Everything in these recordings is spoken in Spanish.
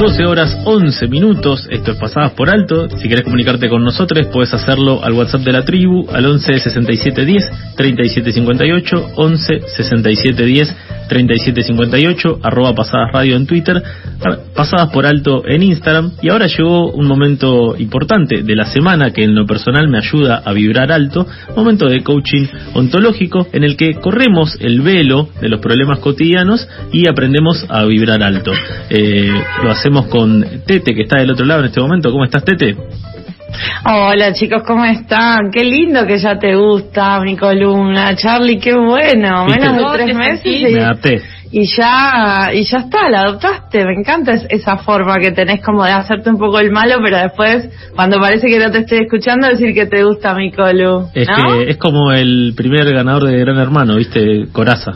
12 horas 11 minutos, esto es Pasadas por Alto. Si querés comunicarte con nosotros, puedes hacerlo al WhatsApp de la tribu, al 11 67 10 37 58, 11 67 10 3758, arroba Pasadas Radio en Twitter, Pasadas por Alto en Instagram. Y ahora llegó un momento importante de la semana que en lo personal me ayuda a vibrar alto, momento de coaching ontológico en el que corremos el velo de los problemas cotidianos y aprendemos a vibrar alto. Eh, lo hacemos con Tete, que está del otro lado en este momento. ¿Cómo estás, Tete? Hola chicos, ¿cómo están? Qué lindo que ya te gusta mi columna, Charlie, qué bueno. Menos de tres meses y, ya y ya está, la adoptaste. Me encanta esa forma que tenés como de hacerte un poco el malo, pero después cuando parece que no te estoy escuchando decir que te gusta mi colu. Es que es como el primer ganador de Gran Hermano, ¿viste? Coraza.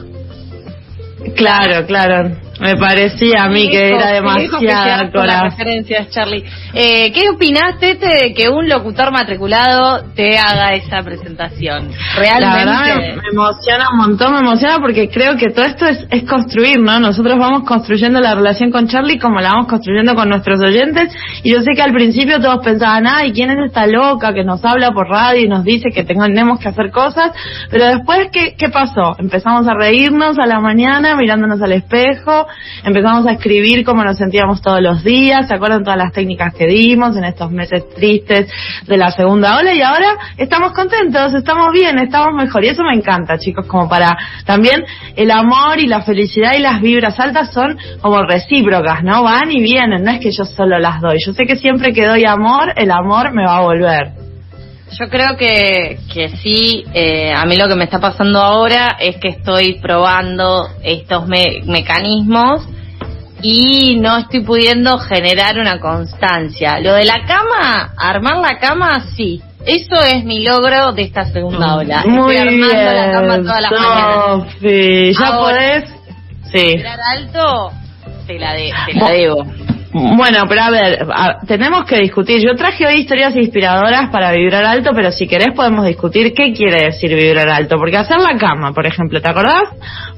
Claro, claro. Me parecía a mí que era demasiado con las referencias, Charlie. Eh, ¿Qué opinaste de que un locutor matriculado te haga esa presentación? Realmente. me emociona un montón, me emociona porque creo que todo esto es, es construir, ¿no? Nosotros vamos construyendo la relación con Charlie como la vamos construyendo con nuestros oyentes. Y yo sé que al principio todos pensaban, ay, ¿quién es esta loca que nos habla por radio y nos dice que tenemos que hacer cosas? Pero después, ¿qué, qué pasó? Empezamos a reírnos a la mañana mirándonos al espejo empezamos a escribir cómo nos sentíamos todos los días, ¿se acuerdan todas las técnicas que dimos en estos meses tristes de la segunda ola? Y ahora estamos contentos, estamos bien, estamos mejor. Y eso me encanta, chicos, como para también el amor y la felicidad y las vibras altas son como recíprocas, ¿no? Van y vienen, no es que yo solo las doy. Yo sé que siempre que doy amor, el amor me va a volver. Yo creo que, que sí, eh, a mí lo que me está pasando ahora es que estoy probando estos mecanismos y no estoy pudiendo generar una constancia. Lo de la cama, armar la cama, sí. Eso es mi logro de esta segunda ola. Muy estoy armando bien, la cama todas las mañanas. ¿Ya podés? Sí. alto? Te la, de, te la debo. Bueno, pero a ver, tenemos que discutir. Yo traje hoy historias inspiradoras para vibrar alto, pero si querés podemos discutir qué quiere decir vibrar alto. Porque hacer la cama, por ejemplo, ¿te acordás?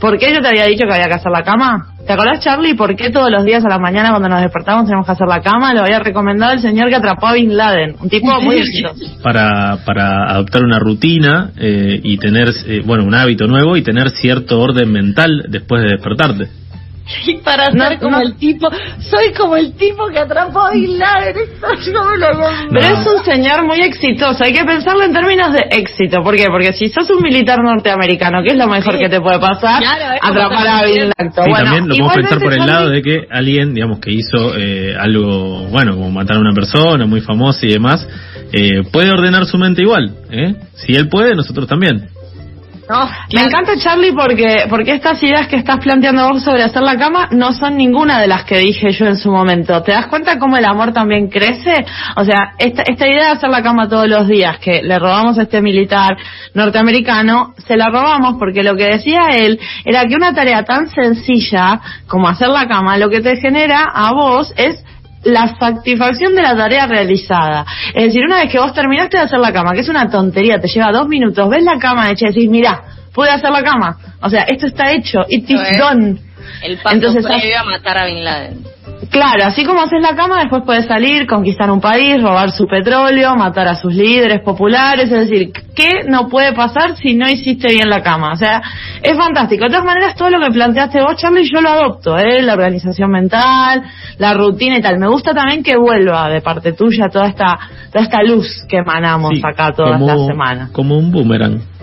¿Por qué yo te había dicho que había que hacer la cama? ¿Te acordás, Charlie, por qué todos los días a la mañana cuando nos despertamos tenemos que hacer la cama? Lo había recomendado el señor que atrapó a Bin Laden, un tipo muy exitoso. Para, para adoptar una rutina eh, y tener, eh, bueno, un hábito nuevo y tener cierto orden mental después de despertarte. Y para ser como el tipo, soy como el tipo que atrapó a Bin Laden, Pero es un señor muy exitoso, hay que pensarlo en términos de éxito. ¿Por qué? Porque si sos un militar norteamericano, ¿qué es lo mejor que te puede pasar? atrapar a Bin Laden. Sí, también lo podemos pensar por el lado de que alguien, digamos, que hizo eh, algo, bueno, como matar a una persona muy famosa y demás, eh, puede ordenar su mente igual. ¿eh? Si él puede, nosotros también. Me encanta Charlie porque porque estas ideas que estás planteando vos sobre hacer la cama no son ninguna de las que dije yo en su momento. ¿Te das cuenta cómo el amor también crece? O sea, esta, esta idea de hacer la cama todos los días que le robamos a este militar norteamericano, se la robamos porque lo que decía él era que una tarea tan sencilla como hacer la cama lo que te genera a vos es la satisfacción de la tarea realizada. Es decir, una vez que vos terminaste de hacer la cama, que es una tontería, te lleva dos minutos, ves la cama hecha y decís, mira, pude hacer la cama. O sea, esto está hecho, it is done. El paso Entonces, previo a matar a Bin Laden. Claro, así como haces la cama, después puedes salir, conquistar un país, robar su petróleo, matar a sus líderes populares, es decir, ¿qué no puede pasar si no hiciste bien la cama? O sea, es fantástico. De todas maneras, todo lo que planteaste vos, Charlie, yo lo adopto, ¿eh? La organización mental, la rutina y tal. Me gusta también que vuelva de parte tuya toda esta, toda esta luz que emanamos acá todas las semanas. Como un boomerang.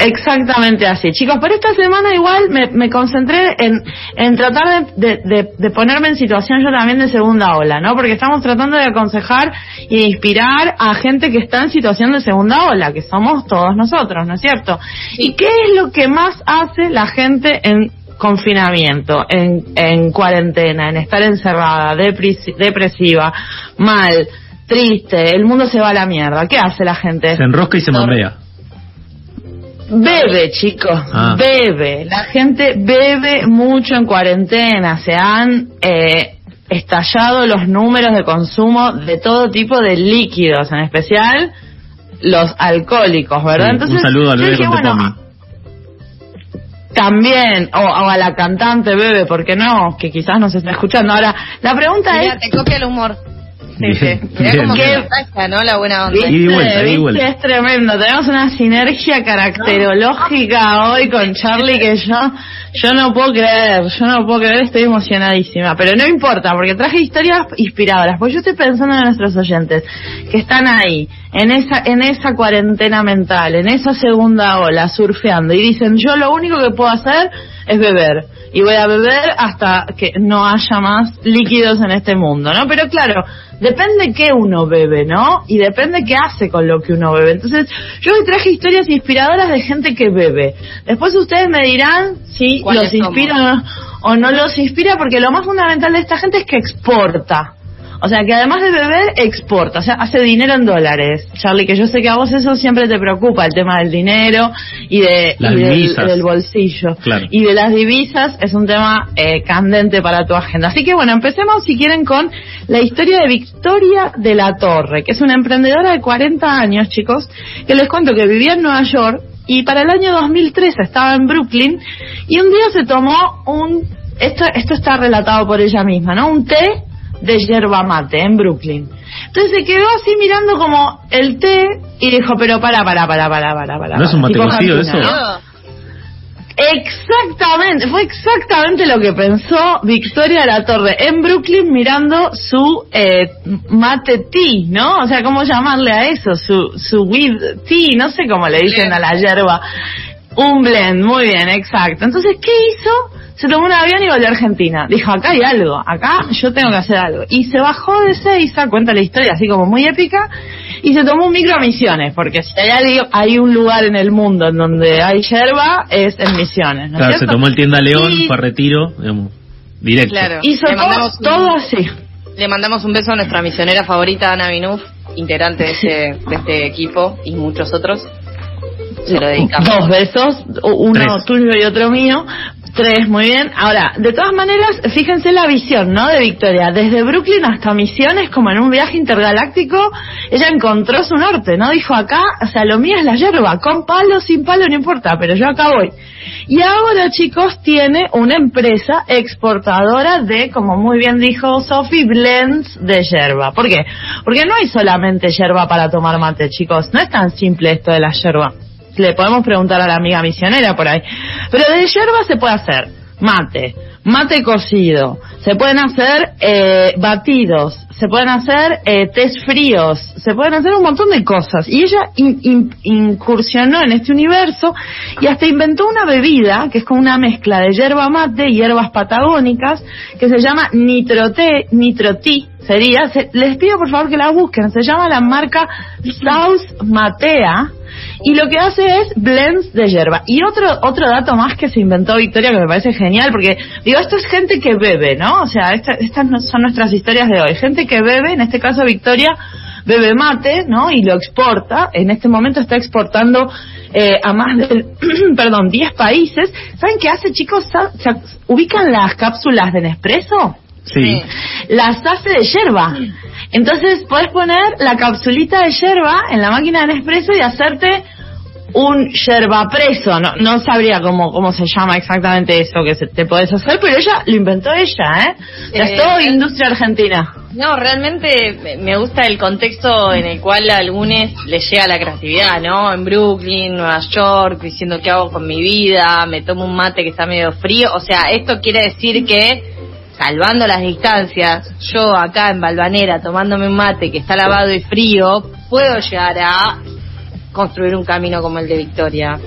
Exactamente así, chicos. Pero esta semana igual me, me concentré en, en tratar de, de, de, ponerme en situación yo también de segunda ola, ¿no? Porque estamos tratando de aconsejar y de inspirar a gente que está en situación de segunda ola, que somos todos nosotros, ¿no es cierto? ¿Y qué es lo que más hace la gente en confinamiento, en, en cuarentena, en estar encerrada, depresiva, mal, triste, el mundo se va a la mierda? ¿Qué hace la gente? Se enrosca y se mambea. Bebe, chicos, ah. bebe. La gente bebe mucho en cuarentena. Se han eh, estallado los números de consumo de todo tipo de líquidos, en especial los alcohólicos, ¿verdad? Entonces, un saludo al bebé con También, o, a la cantante bebe, ¿por qué no? Que quizás nos está escuchando. Ahora, la pregunta es... te copia el humor. Sí, sí. como que ¿no? La buena onda. Y vuelta, y vuelta. Es tremendo. Tenemos una sinergia caracterológica hoy con Charlie que yo, yo no puedo creer, yo no puedo creer, estoy emocionadísima. Pero no importa, porque traje historias inspiradoras. Porque yo estoy pensando en nuestros oyentes que están ahí, en esa, en esa cuarentena mental, en esa segunda ola, surfeando, y dicen, yo lo único que puedo hacer es beber y voy a beber hasta que no haya más líquidos en este mundo, ¿no? Pero claro, depende qué uno bebe, ¿no? Y depende qué hace con lo que uno bebe. Entonces, yo hoy traje historias inspiradoras de gente que bebe. Después ustedes me dirán si los inspira o no los inspira, porque lo más fundamental de esta gente es que exporta. O sea, que además de beber, exporta, o sea, hace dinero en dólares. Charlie, que yo sé que a vos eso siempre te preocupa, el tema del dinero y, de, del, bolsillo. Y de las divisas es un tema eh, candente para tu agenda. Así que bueno, empecemos si quieren con la historia de Victoria de la Torre, que es una emprendedora de 40 años, chicos, que les cuento que vivía en Nueva York y para el año 2003 estaba en Brooklyn y un día se tomó un esto esto está relatado por ella misma, ¿no? Un té de yerba mate en Brooklyn. Entonces se quedó así mirando como el té y dijo, pero para, para, para, para, para, para. ¿No es un mate cocido eso? Exactamente, fue exactamente lo que pensó Victoria La Torre en Brooklyn mirando su eh, mate tea, ¿no? O sea, ¿cómo llamarle a eso? Su, su weed tea, no sé cómo le dicen a la yerba. Un blend, muy bien, exacto. Entonces, ¿qué hizo? se tomó un avión y volvió a Argentina. Dijo, acá hay algo, acá yo tengo que hacer algo. Y se bajó de Seiza, cuenta la historia así como muy épica, y se tomó un micro a Misiones, porque si hay, hay un lugar en el mundo en donde hay yerba, es en Misiones. claro, se tomó el tienda León, fue a retiro, digamos, directo. Claro. Hizo todo, todo así. Le mandamos un beso a nuestra misionera favorita, Ana Binuf, integrante de este, de este equipo, y muchos otros. Se lo dedicamos. Dos besos, uno tuyo y otro mío, Tres, muy bien. Ahora, de todas maneras, fíjense la visión, ¿no? De Victoria. Desde Brooklyn hasta Misiones, como en un viaje intergaláctico, ella encontró su norte, ¿no? Dijo acá, o sea, lo mío es la hierba, con palo, sin palo, no importa, pero yo acá voy. Y ahora, chicos, tiene una empresa exportadora de, como muy bien dijo Sophie, blends de hierba. ¿Por qué? Porque no hay solamente hierba para tomar mate, chicos. No es tan simple esto de la hierba le podemos preguntar a la amiga misionera por ahí. Pero de hierba se puede hacer mate, mate cocido, se pueden hacer eh, batidos, se pueden hacer eh, test fríos, se pueden hacer un montón de cosas. Y ella incursionó en este universo y hasta inventó una bebida que es como una mezcla de hierba mate y hierbas patagónicas que se llama nitroté, nitrotí sería, les pido por favor que la busquen, se llama la marca South Matea y lo que hace es blends de hierba. Y otro otro dato más que se inventó Victoria que me parece genial, porque digo, esto es gente que bebe, ¿no? O sea, estas son nuestras historias de hoy. Gente que bebe, en este caso Victoria, bebe mate, ¿no? Y lo exporta. En este momento está exportando eh, a más de, perdón, 10 países. ¿Saben qué hace, chicos? ¿Se ubican las cápsulas de Nespresso? Sí. Las hace de hierba. Entonces puedes poner la capsulita de yerba en la máquina de Nespresso y hacerte un yerba preso. No, no sabría cómo, cómo se llama exactamente eso que se, te puedes hacer, pero ella lo inventó ella, ¿eh? es todo industria argentina. No, realmente me gusta el contexto en el cual a algunos les llega la creatividad, ¿no? En Brooklyn, Nueva York, diciendo qué hago con mi vida, me tomo un mate que está medio frío. O sea, esto quiere decir que salvando las distancias, yo acá en Balvanera tomándome un mate que está lavado y frío, puedo llegar a construir un camino como el de Victoria.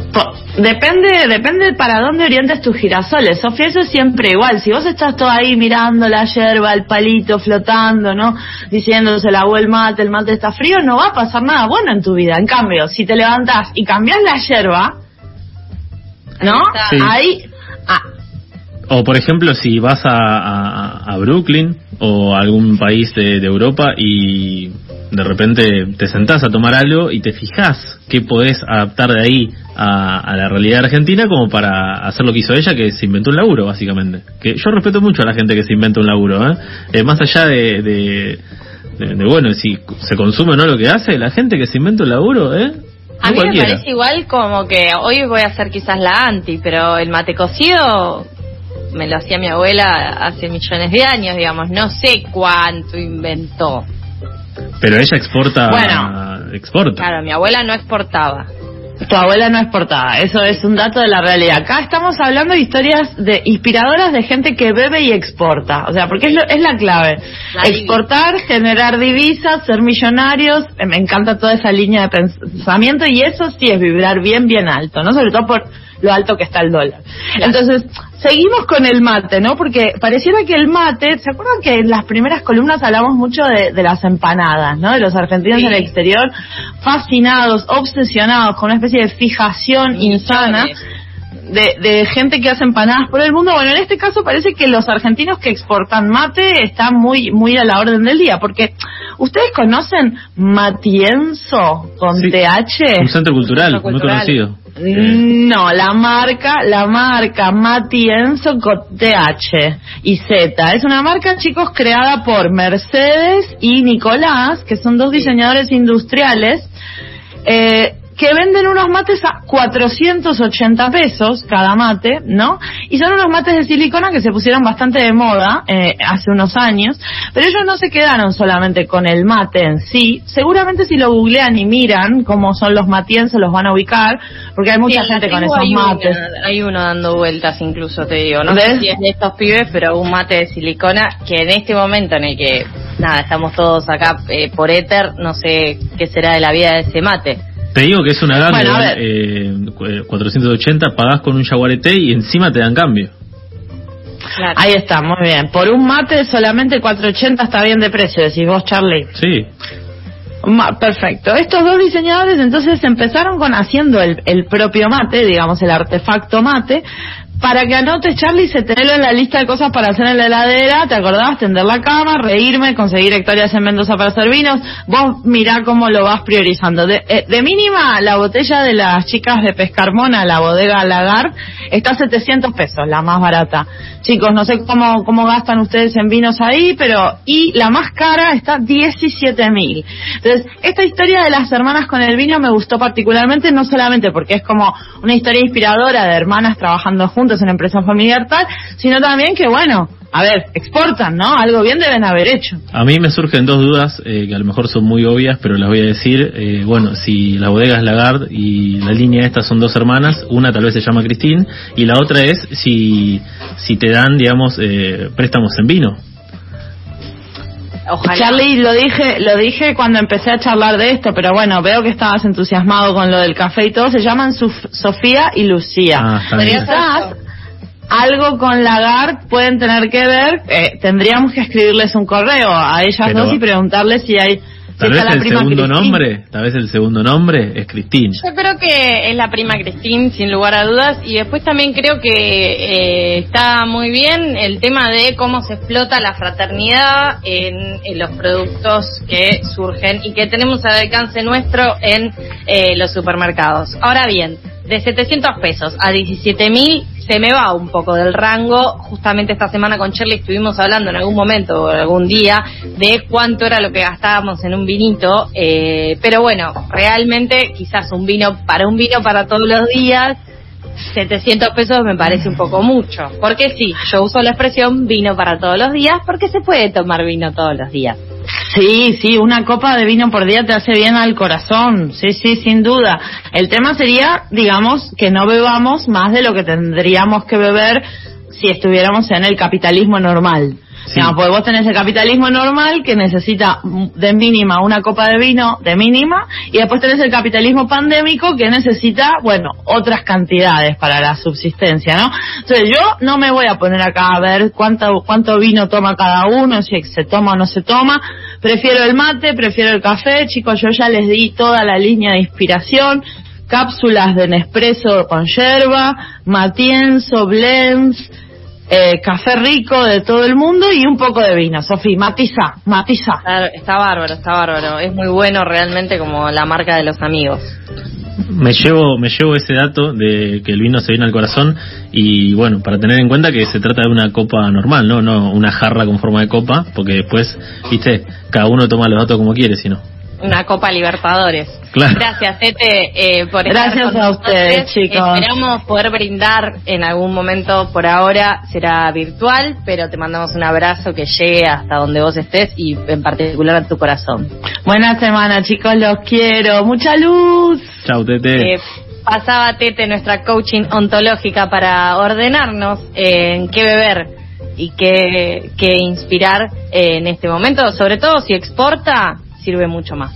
Depende, depende para dónde orientes tus girasoles. Sofía, eso es siempre igual. Si vos estás todo ahí mirando la yerba, el palito flotando, ¿no? Diciéndose la el mate, el mate está frío, no va a pasar nada bueno en tu vida. En cambio, si te levantás y cambias la yerba, ¿no? Ahí, ah. O por ejemplo, si vas a, a, Brooklyn o a algún país de, de Europa y de repente te sentás a tomar algo y te fijás qué podés adaptar de ahí a, la realidad argentina como para hacer lo que hizo ella, que se inventó un laburo, básicamente. Que yo respeto mucho a la gente que se inventa un laburo, ¿eh? eh más allá de, de, bueno, si se consume o no lo que hace, la gente que se inventa un laburo, ¿eh? a mí me parece igual como que hoy voy a hacer quizás la anti, pero el mate cocido me lo hacía mi abuela hace millones de años, digamos, no sé cuánto inventó. Pero ella exporta. Bueno, exporta. Claro, mi abuela no exportaba. Tu abuela no exportaba, eso es un dato de la realidad. Acá estamos hablando de historias de inspiradoras de gente que bebe y exporta, o sea, porque es, es la clave. Exportar, generar divisas, ser millonarios, eh, me encanta toda esa línea de pensamiento y eso sí es vibrar bien, bien alto, ¿no? Sobre todo por lo alto que está el dólar. Entonces, seguimos con el mate, ¿no? Porque pareciera que el mate, ¿se acuerdan que en las primeras columnas hablamos mucho de, las empanadas, ¿no? De los argentinos en el exterior, fascinados, obsesionados con una especie de fijación insana. De, de, gente que hace empanadas por el mundo. Bueno, en este caso parece que los argentinos que exportan mate están muy muy a la orden del día, porque ustedes conocen Matienzo con TH. Un centro cultural, muy conocido. No, la marca, la marca Matienzo con TH y Z. Es una marca, chicos, creada por Mercedes y Nicolás, que son dos diseñadores industriales. Eh, que venden unos mates a 480 pesos cada mate, ¿no? Y son unos mates de silicona que se pusieron bastante de moda eh, hace unos años, pero ellos no se quedaron solamente con el mate en sí. Seguramente si lo googlean y miran cómo son los matienses los van a ubicar, porque hay mucha gente con esos mates. hay uno dando vueltas incluso, te digo, no sé si es de estos pibes, pero un mate de silicona que en este momento en el que, nada, estamos todos acá eh, por éter, no sé qué será de la vida de ese mate. Te digo que es una gana, eh, 480 pagás con un jaguarete y encima te dan cambio. Ahí está, muy bien. Por un mate solamente 480 está bien de precio, decís vos, Charlie. Sí. perfecto. Estos dos diseñadores entonces empezaron con haciendo el, el propio mate, digamos el artefacto mate, para que anotes, Charlie, se tenerlo en la lista de cosas para hacer en la heladera, ¿te acordabas? Tender la cama, reírme, conseguir hectáreas en Mendoza para hacer vinos. Vos mirá cómo lo vas priorizando. De, eh, de mínima, la botella de las chicas de Pescarmona, la bodega Lagar, está a 700 pesos, la más barata. Chicos, no sé cómo, cómo gastan ustedes en vinos ahí, pero... Y la más cara está 17 mil. Entonces, esta historia de las hermanas con el vino me gustó particularmente, no solamente porque es como una historia inspiradora de hermanas trabajando juntas, es empresa familiar tal, sino también que, bueno, a ver, exportan, ¿no? Algo bien deben haber hecho. A mí me surgen dos dudas eh, que a lo mejor son muy obvias, pero las voy a decir. Eh, bueno, si la bodega es Lagarde y la línea esta son dos hermanas, una tal vez se llama Cristín y la otra es si, si te dan, digamos, eh, préstamos en vino. Ojalá. Charlie, lo dije, lo dije cuando empecé a charlar de esto, pero bueno, veo que estabas entusiasmado con lo del café y todo. Se llaman Sofía y Lucía. Ah, algo con Lagarde pueden tener que ver. Eh, tendríamos que escribirles un correo a ellas dos y preguntarles si hay Tal vez el segundo nombre, tal vez el segundo nombre es Cristín. Yo creo que es la prima Cristín, sin lugar a dudas, y después también creo que eh, está muy bien el tema de cómo se explota la fraternidad en, los productos que surgen y que tenemos al alcance nuestro en eh, los supermercados. Ahora bien, de 700 pesos a 17 mil se me va un poco del rango. Justamente esta semana con Shirley estuvimos hablando en algún momento o algún día de cuánto era lo que gastábamos en un vinito. Eh, pero bueno, realmente quizás un vino para un vino para todos los días 700 pesos me parece un poco mucho. Porque sí, yo uso la expresión vino para todos los días porque se puede tomar vino todos los días. Sí, sí, una copa de vino por día te hace bien al corazón, sí, sí, sin duda. El tema sería, digamos, que no bebamos más de lo que tendríamos que beber si estuviéramos en el capitalismo normal. Digamos, porque vos tenés el capitalismo normal que necesita de mínima una copa de vino de mínima y después tenés el capitalismo pandémico que necesita, bueno, otras cantidades para la subsistencia, ¿no? Entonces yo no me voy a poner acá a ver cuánto, cuánto vino toma cada uno, si se toma o no se toma. Prefiero el mate, prefiero el café, chicos, yo ya les di toda la línea de inspiración cápsulas de Nespresso con yerba, Matienzo, blends, eh, café rico de todo el mundo y un poco de vino. Sofía, matiza, matiza. Está, bárbaro, está bárbaro. Es muy bueno realmente como la marca de los amigos. Me llevo, me llevo ese dato de que el vino se viene al corazón y bueno, para tener en cuenta que se trata de una copa normal, ¿no? No una jarra con forma de copa, porque después, viste, cada uno toma los datos como quiere, si no una Copa Libertadores. Gracias, Tete, eh, por Gracias a ustedes, chicos. Esperamos poder brindar en algún momento por ahora, será virtual, pero te mandamos un abrazo que llegue hasta donde vos estés y en particular a tu corazón. Buena semana, chicos, los quiero. Mucha luz. Chau, Tete. Eh, pasaba Tete, nuestra coaching ontológica, para ordenarnos en qué beber y qué, qué inspirar en este momento, sobre todo si exporta, sirve mucho más.